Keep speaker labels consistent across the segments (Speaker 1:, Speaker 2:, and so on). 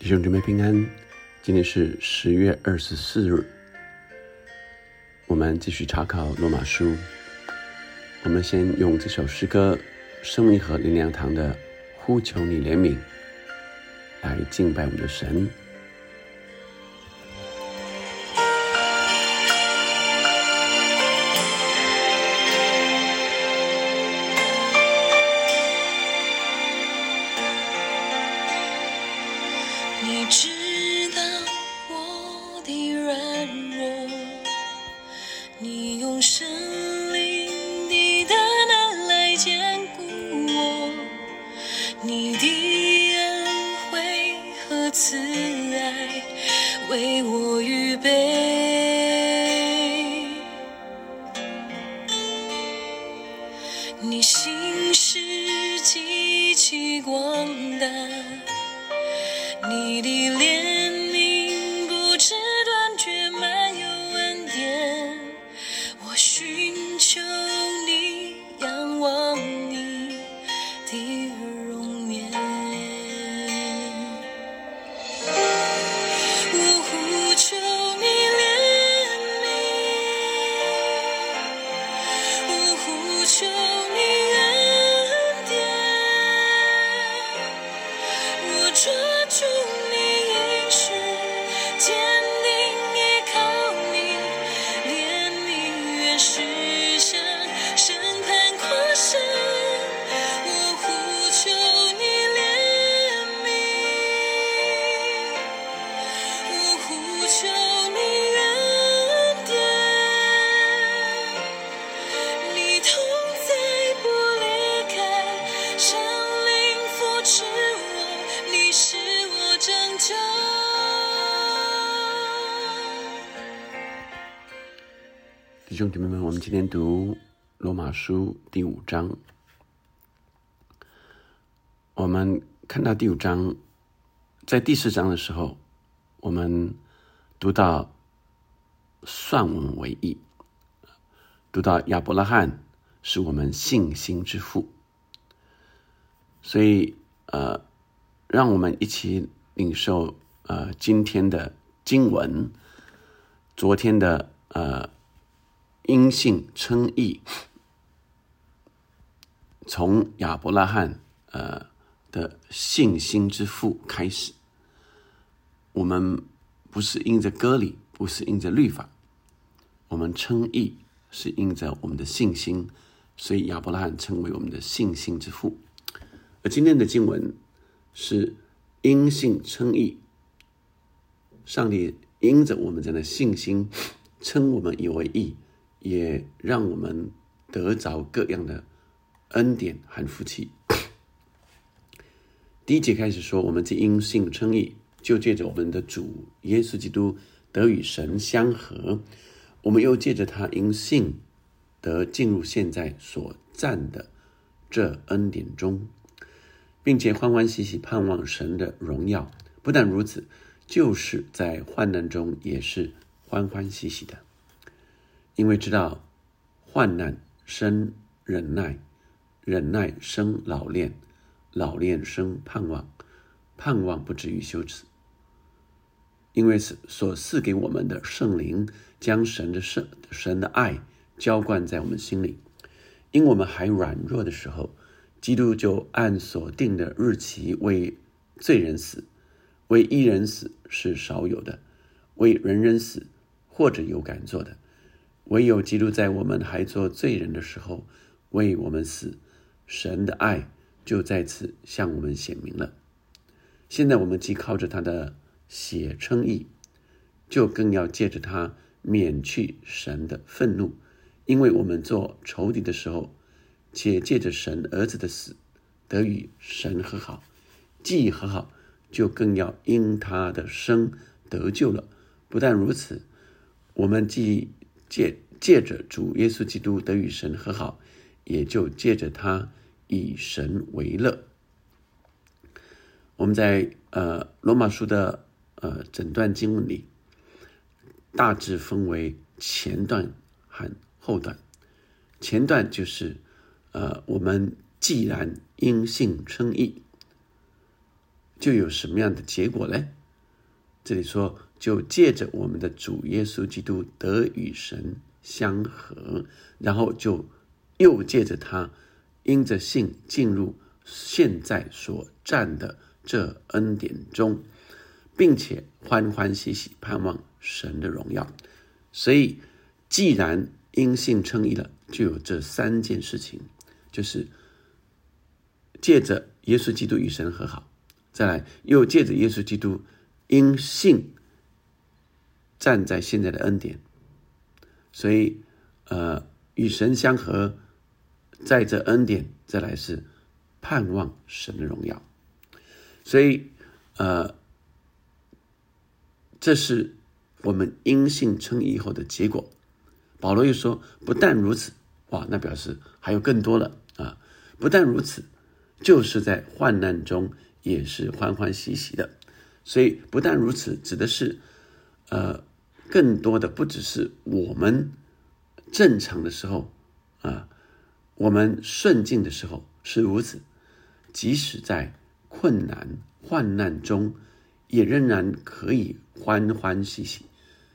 Speaker 1: 弟兄姊妹平安，今天是十月二十四日，我们继续查考罗马书。我们先用这首诗歌《生命和林良堂》的“呼求你怜悯”来敬拜我们的神。你
Speaker 2: 心事极其广大你的怜悯不知断绝没有恩典我寻求你仰望你的容颜我呼求你怜悯我呼求
Speaker 1: 兄姐妹们，我们今天读罗马书第五章。我们看到第五章，在第四章的时候，我们读到算我们为义，读到亚伯拉罕是我们信心之父。所以，呃，让我们一起领受呃今天的经文，昨天的呃。因信称义，从亚伯拉罕呃的信心之父开始。我们不是因着割礼，不是因着律法，我们称义是因着我们的信心，所以亚伯拉罕成为我们的信心之父。而今天的经文是因信称义，上帝因着我们这样的信心称我们以为义。也让我们得着各样的恩典和福气。第一节开始说，我们这因信称义，就借着我们的主耶稣基督得与神相合；我们又借着他因信得进入现在所占的这恩典中，并且欢欢喜喜盼望神的荣耀。不但如此，就是在患难中也是欢欢喜喜的。因为知道患难生忍耐，忍耐生老练，老练生盼望，盼望不至于羞耻。因为是所赐给我们的圣灵，将神的圣神的爱浇灌在我们心里。因我们还软弱的时候，基督就按所定的日期为罪人死，为一人死是少有的，为人人死或者有敢做的。唯有基督在我们还做罪人的时候为我们死，神的爱就在此向我们显明了。现在我们既靠着他的血称义，就更要借着他免去神的愤怒，因为我们做仇敌的时候，且借着神儿子的死得与神和好；既和好，就更要因他的生得救了。不但如此，我们既借借着主耶稣基督得与神和好，也就借着他以神为乐。我们在呃罗马书的呃整段经文里，大致分为前段和后段。前段就是呃我们既然因信称义，就有什么样的结果呢？这里说，就借着我们的主耶稣基督得与神相合，然后就又借着他因着信进入现在所占的这恩典中，并且欢欢喜喜盼望神的荣耀。所以，既然因信称义了，就有这三件事情，就是借着耶稣基督与神和好，再来又借着耶稣基督。因信站在现在的恩典，所以呃与神相合，在这恩典再来是盼望神的荣耀，所以呃这是我们因信称义后的结果。保罗又说，不但如此，哇，那表示还有更多了啊！不但如此，就是在患难中也是欢欢喜喜的。所以不但如此，指的是，呃，更多的不只是我们正常的时候啊，我们顺境的时候是如此，即使在困难患难中，也仍然可以欢欢喜喜。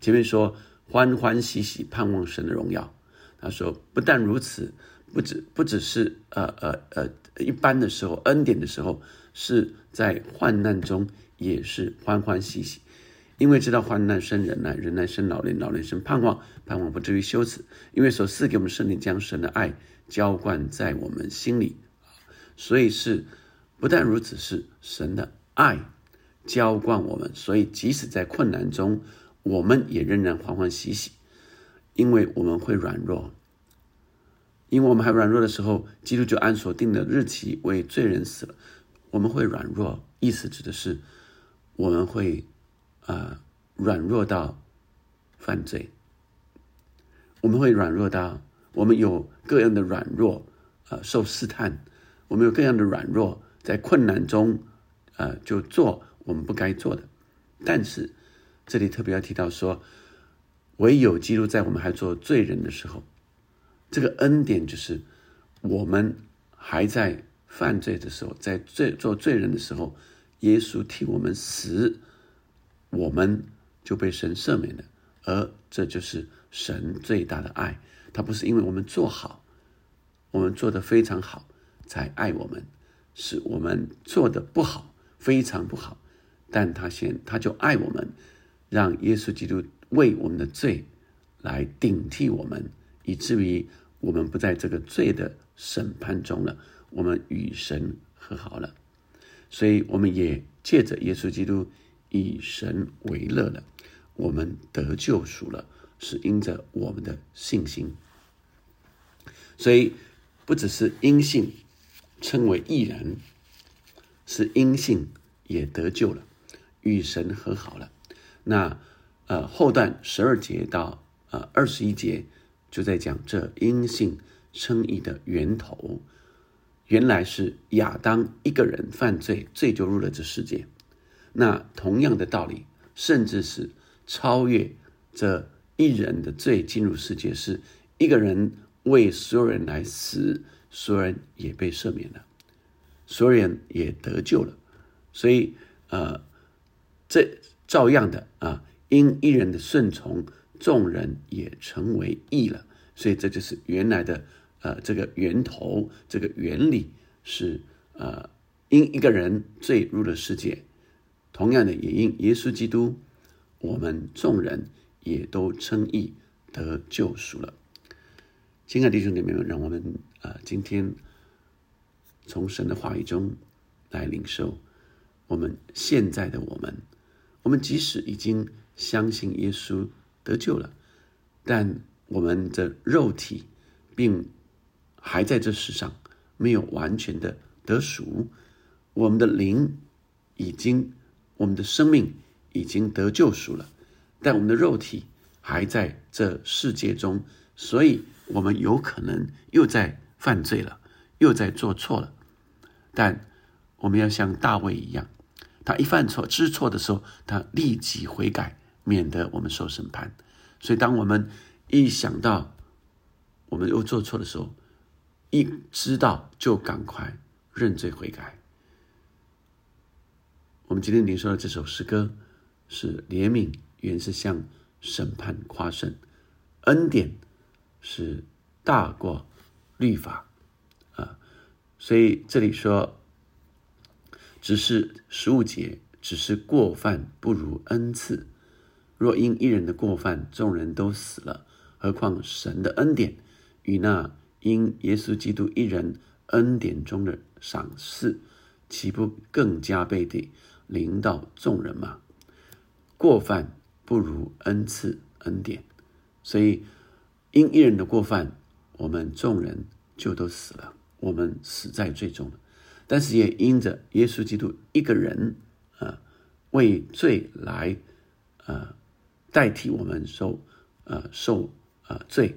Speaker 1: 前面说欢欢喜喜盼望神的荣耀，他说不但如此，不止不只是呃呃呃一般的时候恩典的时候，是在患难中。也是欢欢喜喜，因为知道患难生忍耐，忍耐生老练，老练生盼望，盼望不至于羞耻。因为所赐给我们圣灵将神的爱浇灌在我们心里，所以是不但如此，是神的爱浇灌我们。所以即使在困难中，我们也仍然欢欢喜喜，因为我们会软弱，因为我们还软弱的时候，基督就按所定的日期为罪人死了。我们会软弱，意思指的是。我们会啊软弱到犯罪，我们会软弱到我们有各样的软弱，呃，受试探，我们有各样的软弱，在困难中，呃，就做我们不该做的。但是这里特别要提到说，唯有基督在我们还做罪人的时候，这个恩典就是我们还在犯罪的时候，在罪做罪人的时候。耶稣替我们死，我们就被神赦免了，而这就是神最大的爱。他不是因为我们做好，我们做的非常好才爱我们，是我们做的不好，非常不好，但他先他就爱我们，让耶稣基督为我们的罪来顶替我们，以至于我们不在这个罪的审判中了，我们与神和好了。所以，我们也借着耶稣基督以神为乐了，我们得救赎了，是因着我们的信心。所以，不只是因信称为义人，是因信也得救了，与神和好了。那呃后段十二节到呃二十一节就在讲这因信称义的源头。原来是亚当一个人犯罪，罪就入了这世界。那同样的道理，甚至是超越这一人的罪进入世界，是一个人为所有人来死，所有人也被赦免了，所有人也得救了。所以，呃，这照样的啊，因一人的顺从，众人也成为义了。所以，这就是原来的。呃，这个源头，这个原理是呃，因一个人坠入了世界，同样的也因耶稣基督，我们众人也都称义得救赎了。亲爱的弟兄姐妹们，让我们啊，今天从神的话语中来领受我们现在的我们，我们即使已经相信耶稣得救了，但我们的肉体并。还在这世上没有完全的得赎，我们的灵已经，我们的生命已经得救赎了，但我们的肉体还在这世界中，所以我们有可能又在犯罪了，又在做错了。但我们要像大卫一样，他一犯错知错的时候，他立即悔改，免得我们受审判。所以，当我们一想到我们又做错的时候，一知道就赶快认罪悔改，我们今天领受的这首诗歌是怜悯，原是向审判夸胜，恩典是大过律法啊。所以这里说，只是十五节，只是过犯不如恩赐。若因一人的过犯，众人都死了，何况神的恩典与那因耶稣基督一人恩典中的赏赐，岂不更加倍地临到众人吗？过犯不如恩赐恩典，所以因一人的过犯，我们众人就都死了，我们死在最终了。但是也因着耶稣基督一个人啊，为罪来啊。代替我们受，呃，受呃罪，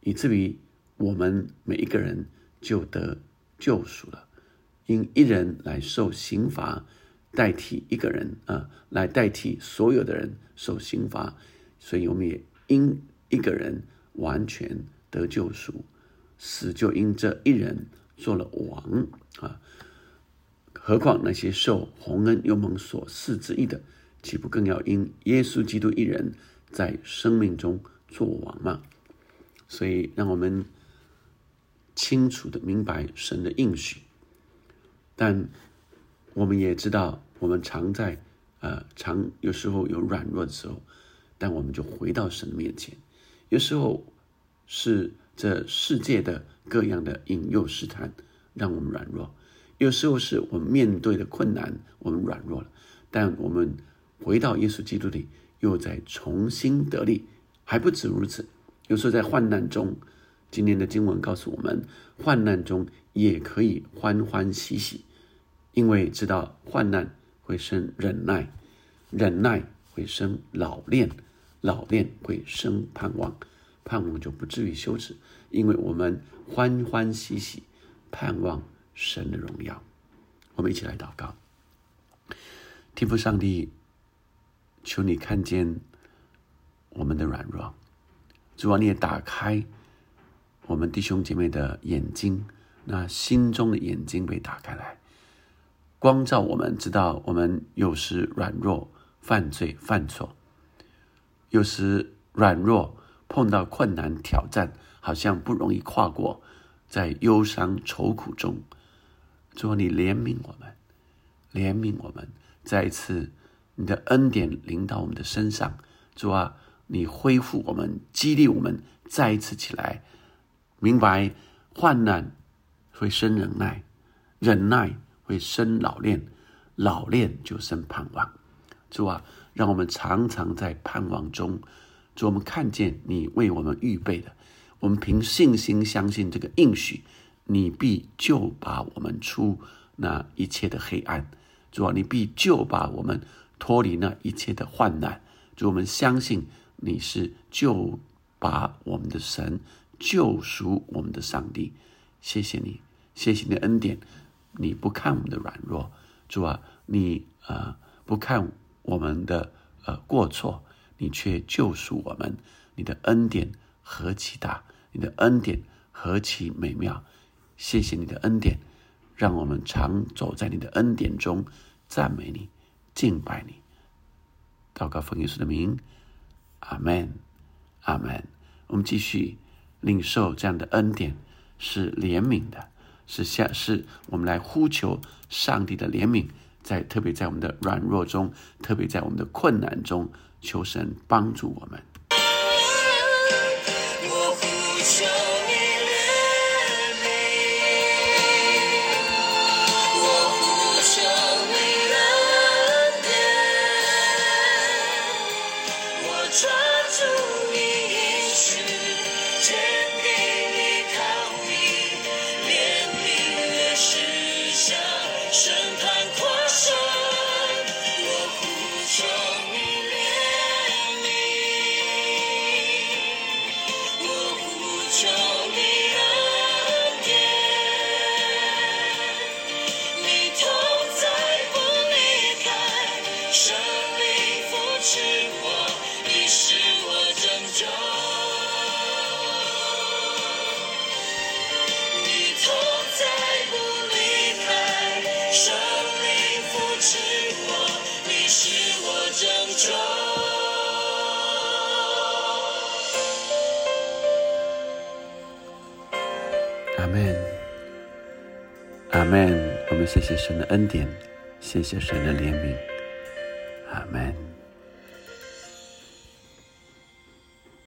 Speaker 1: 以至于我们每一个人就得救赎了。因一人来受刑罚，代替一个人啊，来代替所有的人受刑罚，所以我们也因一个人完全得救赎，死就因这一人做了王啊。何况那些受洪恩又蒙所赐之意的。岂不更要因耶稣基督一人在生命中做王吗？所以，让我们清楚的明白神的应许。但我们也知道，我们常在呃常有时候有软弱的时候，但我们就回到神的面前。有时候是这世界的各样的引诱试探让我们软弱；有时候是我们面对的困难我们软弱了，但我们。回到耶稣基督里，又在重新得力，还不止如此。有时候在患难中，今天的经文告诉我们，患难中也可以欢欢喜喜，因为知道患难会生忍耐，忍耐会生老练，老练会生盼望，盼望就不至于羞耻，因为我们欢欢喜喜盼望神的荣耀。我们一起来祷告，天父上帝。求你看见我们的软弱，主啊，你也打开我们弟兄姐妹的眼睛，那心中的眼睛被打开来，光照我们，知道我们有时软弱、犯罪、犯错，有时软弱碰到困难挑战，好像不容易跨过，在忧伤愁苦中，主啊，你怜悯我们，怜悯我们，再一次。你的恩典临到我们的身上，主啊，你恢复我们，激励我们，再一次起来，明白患难会生忍耐，忍耐会生老练，老练就生盼望。主啊，让我们常常在盼望中，主我们看见你为我们预备的，我们凭信心相信这个应许，你必救把我们出那一切的黑暗。主啊，你必救把我们。脱离那一切的患难，主，我们相信你是救把我们的神救赎我们的上帝。谢谢你，谢谢你的恩典。你不看我们的软弱，主啊，你呃不看我们的呃过错，你却救赎我们。你的恩典何其大，你的恩典何其美妙。谢谢你的恩典，让我们常走在你的恩典中，赞美你。敬拜你，祷告奉耶稣的名，阿门，阿门。我们继续领受这样的恩典，是怜悯的，是下是我们来呼求上帝的怜悯，在特别在我们的软弱中，特别在我们的困难中，求神帮助我们。门。我们谢谢神的恩典，谢谢神的怜悯，阿门。